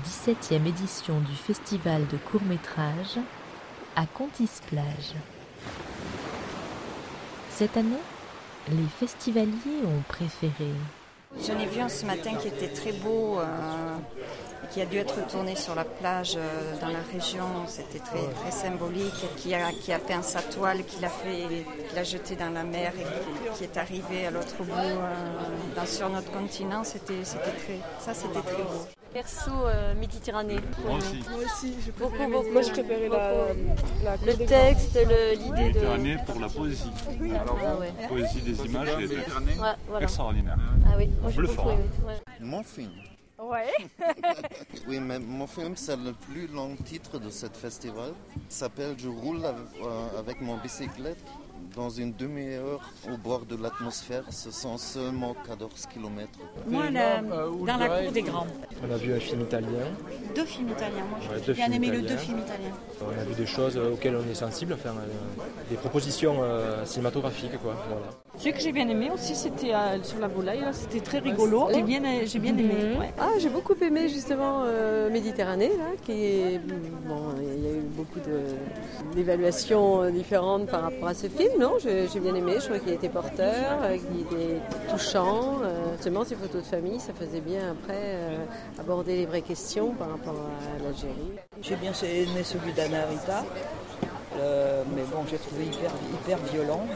17e édition du festival de court-métrage à Contis-Plage. Cette année, les festivaliers ont préféré. J'en ai vu un ce matin qui était très beau, euh, qui a dû être tourné sur la plage euh, dans la région. C'était très, très symbolique. Qui a, qui a peint sa toile, qui l'a fait, qui l'a jeté dans la mer et qui, est arrivé à l'autre bout euh, sur notre continent. C'était, c'était très, ça, c'était très beau. Perso euh, Méditerranée. Moi aussi. Moi aussi, je Beaucoup, beaucoup. Moi, je préférais la, la Le texte, le- l'idée de. Méditerranée pour la poésie. Ah ouais. La poésie des images Ouais, voilà. extraordinaire. Ah oui, moi j'ai Bleu beaucoup ouais. Mon film. Ouais. Oui, mais mon film, c'est le plus long titre de ce festival. Il s'appelle Je roule avec, euh, avec mon bicyclette dans une demi-heure au bord de l'atmosphère. Ce sont seulement 14 km. Moi, la- dans la cour des grands. On a vu un film italien, Deux films italiens. Moi, j'ai bien aimé italiens. deux films italiens. on a vu des choses auxquelles on est sensible, enfin, euh, des propositions euh, cinématographiques. Quoi, voilà. Ce que j'ai bien aimé aussi, c'était euh, sur la volaille. C'était très rigolo. J'ai bien, j'ai bien aimé. ouais. Ah, j'ai beaucoup aimé justement euh, Méditerranée, là, qui est bon, il y a eu beaucoup d'évaluations euh, différentes par rapport à ce film, non J'ai bien aimé, je trouvais qu'il était porteur, euh, qu'il était touchant. euh, Seulement ces photos de famille, ça faisait bien après euh, aborder les vraies questions par rapport à l'Algérie. J'ai bien aimé celui d'Anna Rita, euh, mais bon, j'ai trouvé hyper, hyper violent.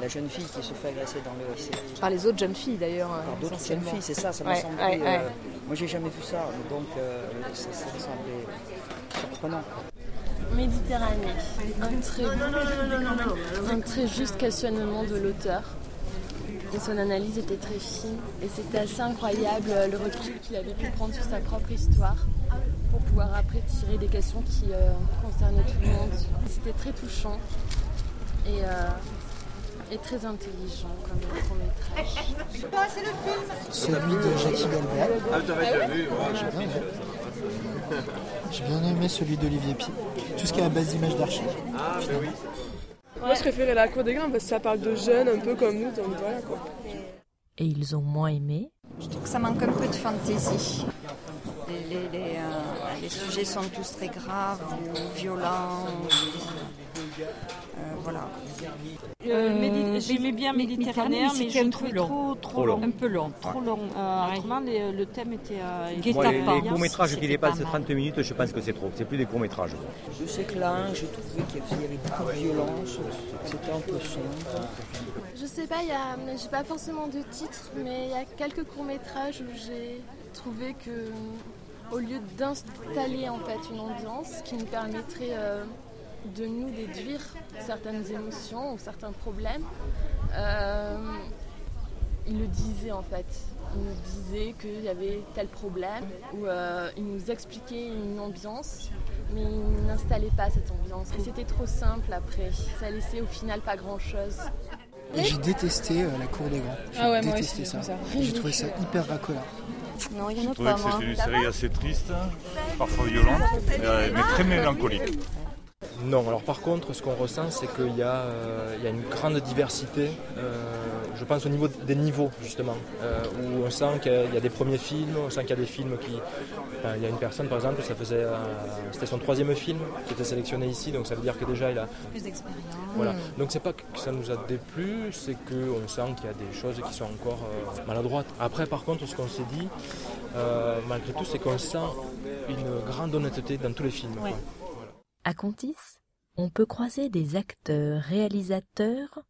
La jeune fille qui se fait agresser dans le lycée. Par les autres jeunes filles d'ailleurs. Par euh, d'autres jeunes filles, c'est ça, ça m'a Ouais, semblé. ouais, ouais. euh, moi, j'ai jamais vu ça, donc euh, ça, ça me semblait surprenant. Méditerranée. Un très, un très juste questionnement de l'auteur. Et son analyse était très fine. Et c'était assez incroyable euh, le recul qu'il avait pu prendre sur sa propre histoire pour pouvoir après tirer des questions qui euh, concernaient tout le monde. C'était très touchant et, euh, et très intelligent comme court métrage. Celui de Jackie Galbert. Ah, t'avais déjà vu J'ai bien aimé. Celui d'Olivier Pi. Tout ce qui est à base d'images d'archives. Ah, oui. Moi, je préférais la cour des grands parce que ça parle de jeunes un peu comme nous, donc voilà quoi. Et ils ont moins aimé. Je trouve que ça manque un peu de fantaisie. Les, les- les, euh, les sujets sont tous très graves ou violents. Euh, voilà. Euh, Médi- J'aimais bien Méditerranée, mais je trouvais trop, trop Trop long. Un peu long. Trop long. Euh, Autrement, les- le thème était. euh, les- les courts-métrages qui dépassent pas mal. 30 minutes, je pense que c'est trop. C'est plus des courts-métrages. Je sais que là, j'ai trouvé qu'il y avait beaucoup de violence, c'était un peu sombre. Je sais pas, il y a, j'ai pas forcément de titre, mais il y a quelques courts métrages où j'ai trouvé que, au lieu d'installer en fait une ambiance qui nous permettrait euh, de nous déduire certaines émotions ou certains problèmes, euh, il le disait en fait. Il nous disait qu'il y avait tel problème, ou euh, il nous expliquait une ambiance, mais il n'installait pas cette ambiance. Et c'était trop simple après. Ça laissait au final pas grand chose. Et j'ai détesté euh, la cour des grands. J'ai Ah ouais, moi détesté aussi, ça. ça. J'ai trouvé ça hyper racolard. Non, il y en a pas c'était une série assez triste, parfois violente, mais très mélancolique. Non, alors par contre, ce qu'on ressent, c'est qu'il y, a, euh, il y a une grande diversité, euh, je pense au niveau des niveaux, justement, euh, où on sent qu'il y a- il y a des premiers films, on sent qu'il y a des films qui... enfin, il y a une personne, par exemple, ça faisait, c'était son troisième film qui était sélectionné ici, donc ça veut dire que déjà, il a... Plus d'expérience. Voilà. Donc c'est pas que ça nous a déplu, c'est qu'on sent qu'il y a des choses qui sont encore maladroites. Après, par contre, ce qu'on s'est dit, malgré tout, c'est qu'on sent une grande honnêteté dans tous les films. quoi. À Contis, on peut croiser des acteurs, réalisateurs,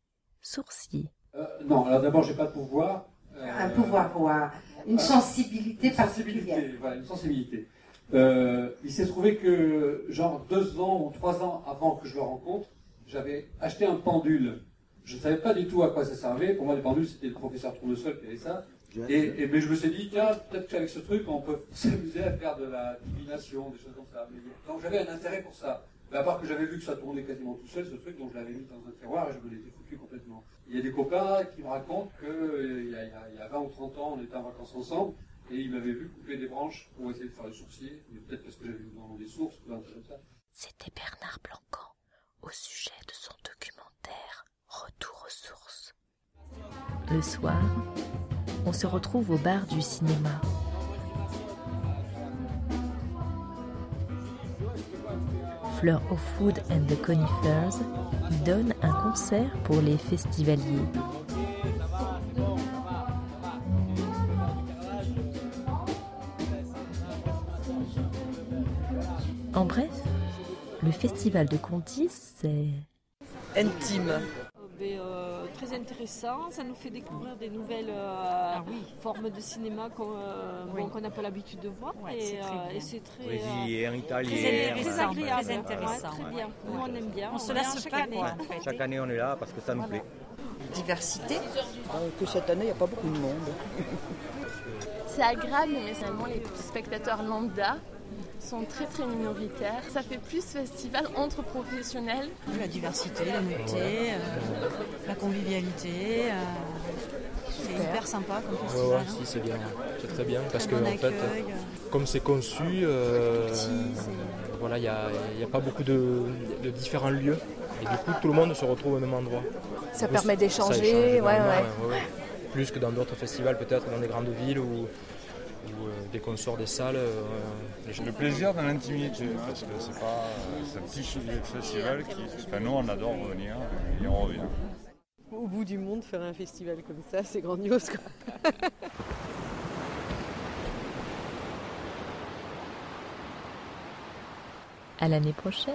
sourciers. Euh, non, alors d'abord, j'ai pas de pouvoir. Euh, Un pouvoir ou un- une sensibilité une particulière. sensibilité, voilà, une sensibilité. Euh, il s'est trouvé que, genre deux ans ou trois ans avant que je le rencontre, j'avais acheté un pendule. Je ne savais pas du tout à quoi ça servait. Pour moi, les pendules, c'était le professeur Tournesol qui avait ça. Et, et- mais je me suis dit, tiens, peut-être qu'avec ce truc, on peut s'amuser à faire de la divination, des choses comme ça. Mais- donc j'avais un intérêt pour ça. Mais à part que j'avais vu que ça tournait quasiment tout seul, ce truc, donc je l'avais mis dans un tiroir et je me l'étais foutu complètement. Il y a des copains qui me racontent qu'il y, a- il y a- il y a 20 ou 30 ans, on était en vacances ensemble, et ils m'avaient vu couper des branches pour essayer de faire le sourcier, mais peut-être parce que j'avais vu dans des sources ou un truc comme ça. C'était Bernard Blancan au sujet de son documentaire Retour aux sources. Le soir, on se retrouve au bar du cinéma. Fleur of Food and the Conifers donne un concert pour les festivaliers. En bref, le festival de Contis, c'est intime. Euh, très intéressant, ça nous fait découvrir des nouvelles euh, Ah formes de cinéma qu'on euh, Oui. bon, qu'on n'a pas l'habitude de voir. Ouais, et c'est très euh, très, Brésilien, euh, italien. très, très intéressant, agréable. très intéressant, Ouais, très ouais. bien. Nous, on aime bien. On se lasse chaque pas, année. quoi, en fait. Chaque année, on est là parce que ça nous plaît. Diversité Euh, Que cette année, il n'y a pas beaucoup de monde. C'est agréable, mais seulement les spectateurs lambda sont très très minoritaires. Ça fait plus festival entre professionnels. La diversité, la nouveauté, euh, la convivialité. euh, c'est hyper sympa comme Ouais, festival. ouais, hein. si, c'est bien, c'est très bien parce que bon en fait, accueil. comme c'est conçu, euh, Petit, voilà, il n'y a, y a pas beaucoup de, de différents lieux et du coup tout le monde se retrouve au même endroit. Ça permet d'échanger, échange ouais, ouais. ouais. Plus que dans d'autres festivals, peut-être dans des grandes villes où, où, euh, dès qu'on sort des salles, euh, les. Le plaisir dans l'intimité, parce que c'est pas c'est un petit festival qui. Enfin, nous, on adore venir et on revient. Au bout du monde, faire un festival comme ça, c'est grandiose. Quoi. à l'année prochaine